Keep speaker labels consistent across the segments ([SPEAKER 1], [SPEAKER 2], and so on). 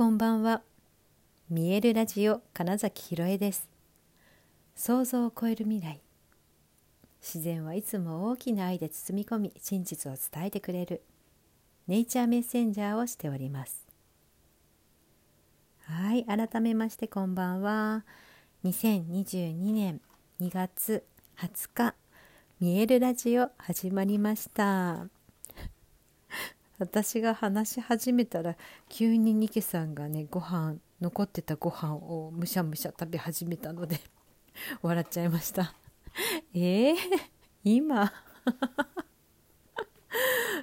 [SPEAKER 1] こんばんは。見えるラジオ金崎ひろえです。想像を超える未来。自然はいつも大きな愛で包み込み真実を伝えてくれる。ネイチャーメッセンジャーをしております。はい改めましてこんばんは。2022年2月20日見えるラジオ始まりました。私が話し始めたら急にニケさんがねご飯残ってたご飯をむしゃむしゃ食べ始めたので 笑っちゃいました。えー、今？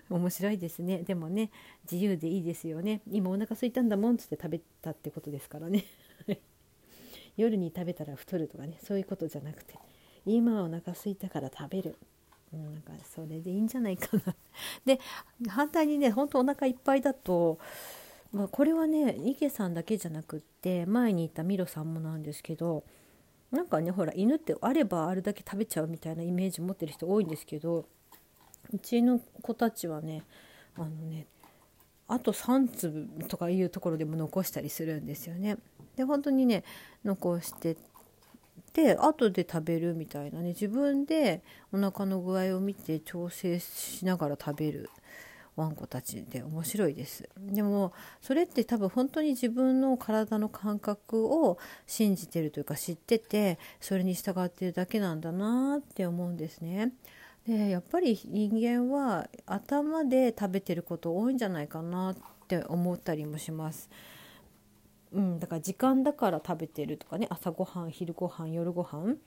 [SPEAKER 1] 面白いですね。でもね自由でいいですよね。今お腹空いたんだもんっつって食べたってことですからね。夜に食べたら太るとかねそういうことじゃなくて今お腹空いたから食べる。なんかそれでいいんじゃないかな で反対にねほんとお腹いっぱいだと、まあ、これはね池さんだけじゃなくって前にいたミロさんもなんですけどなんかねほら犬ってあればあるだけ食べちゃうみたいなイメージ持ってる人多いんですけどうちの子たちはねあのねあと3粒とかいうところでも残したりするんですよね。で本当にね残してで後で食べるみたいなね自分でお腹の具合を見て調整しながら食べるワンコたちで面白いですでもそれって多分本当に自分の体の感覚を信じてるというか知っててそれに従ってるだけなんだなって思うんですね。でやっぱり人間は頭で食べてること多いんじゃないかなって思ったりもします。うん、だから時間だから食べてるとかね。朝ごはん昼ごはん夜ごはん。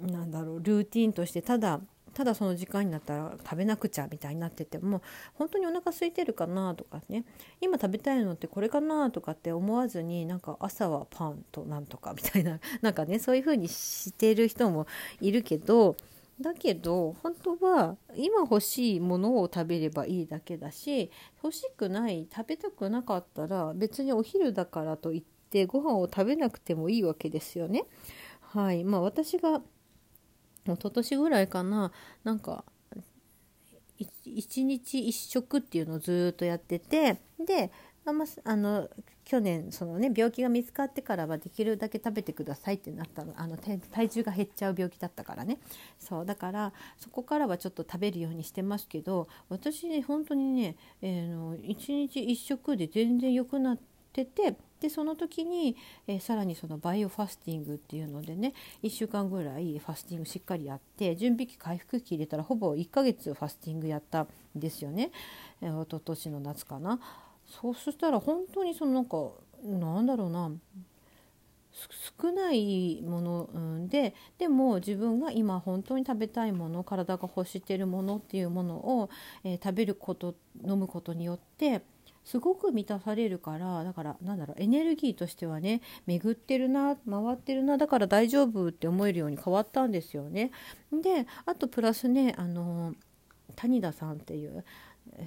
[SPEAKER 1] なんだろうルーティンとしてただただその時間になったら食べなくちゃみたいになってても本当にお腹空いてるかなとかね。今食べたいのってこれかなとかって思わずになんか朝はパンとなんとかみたいななんかねそういう風にしてる人もいるけどだけど本当は今欲しいものを食べればいいだけだし欲しくない食べたくなかったら別にお昼だからといってご飯を食べなくてもいいわけですよね。はいまあ、私が一昨年ぐらいかななんか一日一食っていうのをずっとやっててであまあの去年そのね病気が見つかってからはできるだけ食べてくださいってなったの。あの体重が減っちゃう病気だったからね。そうだからそこからはちょっと食べるようにしてますけど私ね本当にね、えー、の1日1食で全然良くなっててでその時に、えー、さらにそのバイオファスティングっていうのでね1週間ぐらいファスティングしっかりやって準備期回復期入れたらほぼ1ヶ月ファスティングやったんですよね、えー、一昨年の夏かな。そうしたら本当にそのなんかなんだろうな少ないもの、ででも自分が今本当に食べたいもの体が欲しているものっていうものを、えー、食べること飲むことによってすごく満たされるからだからなんだろうエネルギーとしてはね巡ってるな回ってるなだから大丈夫って思えるように変わったんですよね。であとプラスねあの谷田さんっていう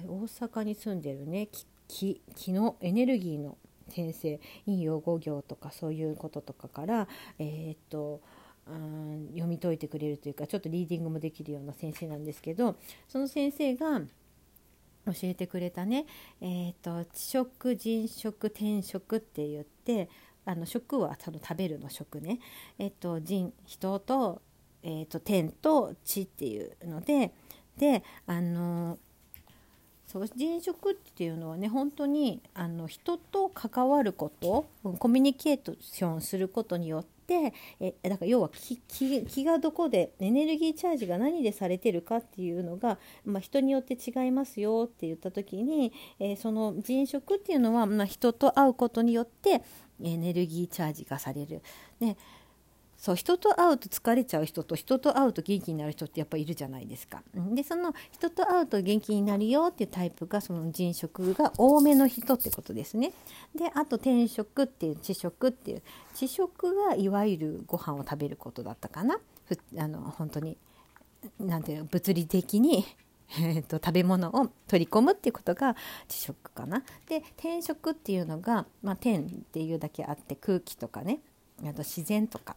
[SPEAKER 1] 大阪に住んでるね気気のエネルギーの先生陰陽五行とかそういうこととかから、えー、っとうん読み解いてくれるというかちょっとリーディングもできるような先生なんですけどその先生が教えてくれたね、えーと、知食人食天食って言ってあの食はその食べるの食ね、えーと、人人と,、えーと天と地っていうのでであのそう人食っていうのはね本当にあの人と関わることコミュニケーションすることによってえだから要は気気がどこでエネルギーチャージが何でされてるかっていうのが、まあ、人によって違いますよって言った時に、えー、その人食っていうのは、まあ、人と会うことによってエネルギーチャージがされる。ねそう人と会うと疲れちゃう人と人と会うと元気になる人ってやっぱいるじゃないですか。でその人と会うと元気になるよっていうタイプがその人食が多めの人ってことですね。であと天食っていう知食っていう知食がいわゆるご飯を食べることだったかな。ふあの本当になんていうの物理的に えーと、食べ物を取り込むっていうことが知食かな。で天食っていうのが、まあ、天っていうだけあって空気とかねあと自然とか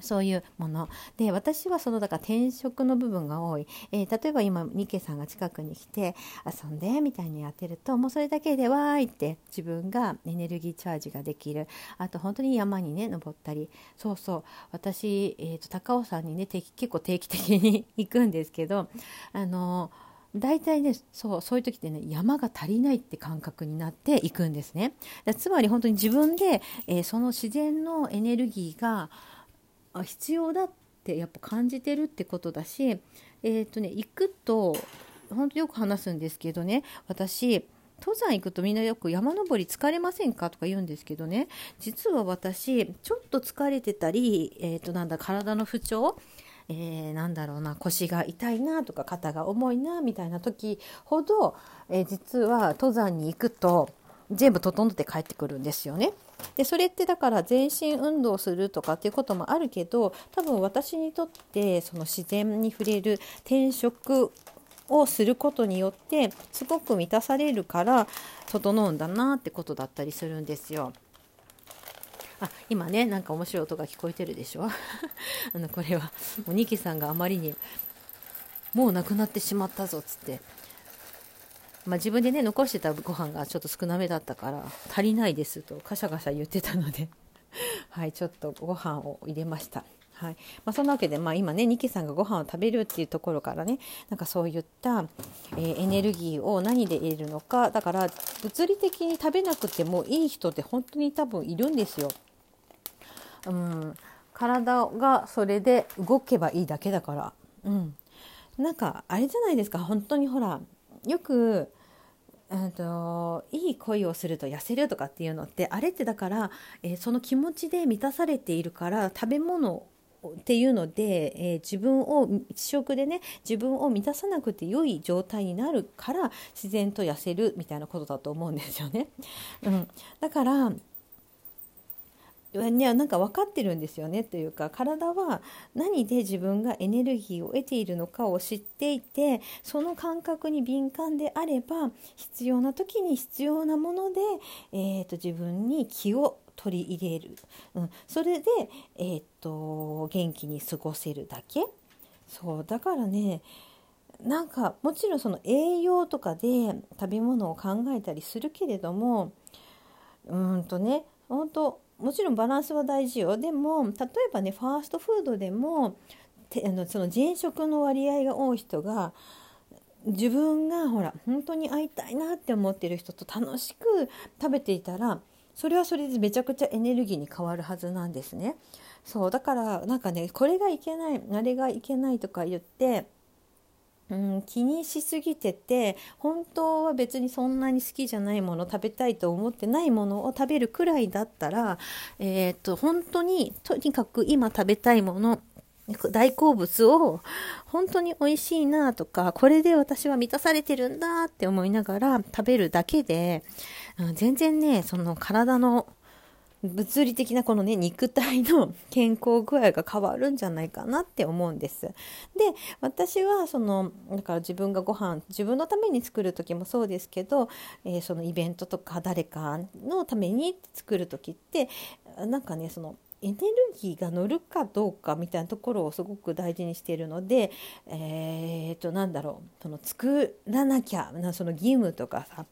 [SPEAKER 1] そういうもの。で私はそのだから転職の部分が多い、えー、例えば今ニケさんが近くに来て遊んでみたいにやってるともうそれだけでわーいって自分がエネルギーチャージができる。あと本当に山にね登ったり。そうそう。私、えーと、高尾山にね結構定期的に行くんですけどあのー大体ねそうそういう時ってね山が足りないって感覚になっていくんですね。つまり本当に自分で、えー、その自然のエネルギーが必要だってやっぱ感じてるってことだしえっ、ー、とね行くと本当よく話すんですけどね私登山行くとみんなよく山登り疲れませんかとか言うんですけどね実は私ちょっと疲れてたり、えー、となんだ体の不調えー、なんだろうな腰が痛いなとか肩が重いなみたいな時ほど、えー、実は登山に行くと全部整って帰ってくるんですよね。でそれってだから全身運動するとかっていうこともあるけど多分私にとってその自然に触れる転職をすることによってすごく満たされるから整うんだなってことだったりするんですよ。あ今ねなんか面白い音が聞こえてるでしょ？あのこれはもうニキさんがあまりにもうなくなってしまったぞっつって、まあ、自分でね残してたご飯がちょっと少なめだったから足りないですとカシャカシャ言ってたので。はいちょっとご飯を入れました。はい。まあ、そんなわけで、まあ、今ねニキさんがご飯を食べるっていうところからねなんかそういった、えー、エネルギーを何で得るのかだから物理的に食べなくてもいい人って本当に多分いるんですよ。うん、体がそれで動けばいいだけだから、うん、なんかあれじゃないですか本当にほらよくといい恋をすると痩せるとかっていうのってあれってだから、えー、その気持ちで満たされているから食べ物っていうので、えー、自分を一食でね自分を満たさなくて良い状態になるから自然と痩せるみたいなことだと思うんですよね。うん、だからね、なんか分かってるんですよねというか体は何で自分がエネルギーを得ているのかを知っていてその感覚に敏感であれば必要な時に必要なもので、えーと、自分に気を取り入れる、うん、それで、えーと、元気に過ごせるだけ。そう。だからねなんかもちろんその栄養とかで食べ物を考えたりするけれどもうんとね本当もちろんバランスは大事よでも例えばねファーストフードでもあのその前食の割合が多い人が自分がほら本当に会いたいなって思ってる人と楽しく食べていたらそれはそれでめちゃくちゃエネルギーに変わるはずなんですね。そうだからなんかねこれがいけないあれがいけないとか言ってうん、気にしすぎてて本当は別にそんなに好きじゃないもの食べたいと思ってないものを食べるくらいだったら、えー、っと本当にとにかく今食べたいもの大好物を本当に美味しいなとかこれで私は満たされてるんだって思いながら食べるだけで、うん、全然ねその体の物理的なこのね肉体の健康具合が変わるんじゃないかなって思うんです。で私はそのだから自分がご飯自分のために作る時もそうですけど、えー、そのイベントとか誰かのために作る時ってなんかねそのエネルギーが乗るかどうかみたいなところをすごく大事にしているので、えー、となんだろうその作らなきゃなその義務とかさ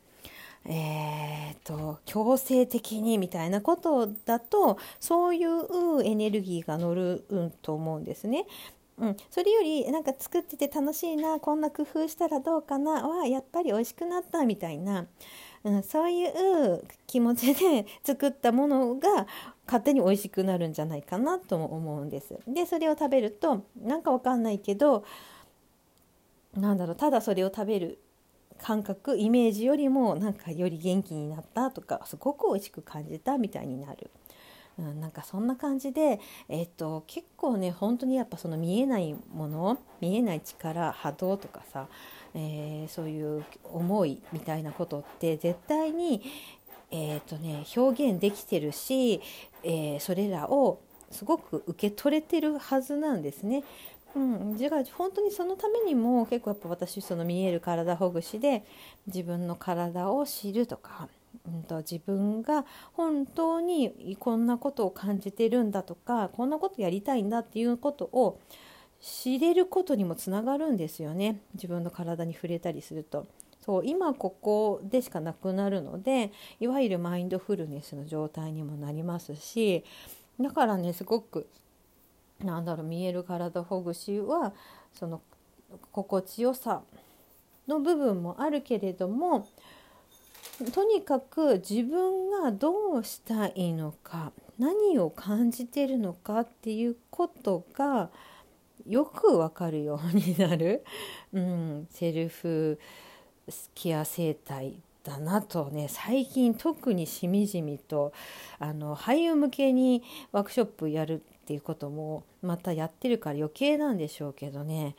[SPEAKER 1] えーと、強制的にみたいなことだとそういうエネルギーが乗る、うん、と思うんですね。うん、それよりなんか作ってて楽しいなこんな工夫したらどうかなはやっぱり美味しくなったみたいな、うん、そういう気持ちで 作ったものが勝手に美味しくなるんじゃないかなとも思うんです。でそれを食べるとなんかわかんないけどなんだろうただそれを食べる感覚イメージよりもなんかより元気になったとかすごく美味しく感じたみたいになる。うん、なんかそんな感じで、えっと、結構ね本当にやっぱその見えないもの見えない力波動とかさ、えー、そういう思いみたいなことって絶対に、えーとね、表現できてるし、えー、それらをすごく受け取れてるはずなんですね。うん、じゃあ本当にそのためにも結構やっぱ私その見える体ほぐしで自分の体を知るとか、うんと、自分が本当にこんなことを感じてるんだとかこんなことやりたいんだっていうことを知れることにもつながるんですよね自分の体に触れたりすると。そう今ここでしかなくなるのでいわゆるマインドフルネスの状態にもなりますしだからねすごくなんだろう見える体ほぐしはその心地よさの部分もあるけれどもとにかく自分がどうしたいのか何を感じてるのかっていうことがよくわかるようになる、うん、セルフケア生態だなとね最近特にしみじみとあの俳優向けにワークショップやるっていうこともまたやってるから余計なんでしょうけどね。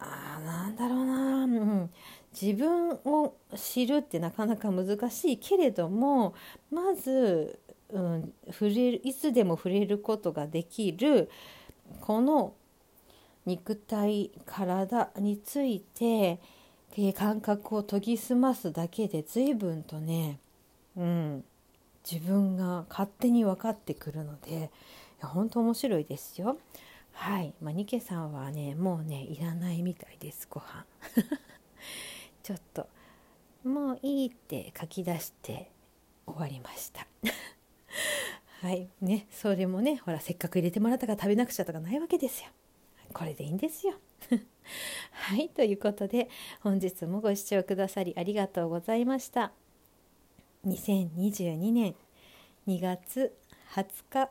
[SPEAKER 1] あなんだろうな、うん、自分を知るってなかなか難しいけれどもまず、うん、触れるいつでも触れることができるこの肉体体について感覚を研ぎ澄ますだけで随分とね、うん、自分が勝手に分かってくるので本当面白いですよ。はい、まあ、ニケさんはねもうねいらないみたいですご飯。ちょっともういいって書き出して終わりました。はい。ねそれもねほらせっかく入れてもらったから食べなくちゃとかないわけですよ。これでいいんですよ。はい。ということで本日もご視聴くださりありがとうございました。2022年2月20日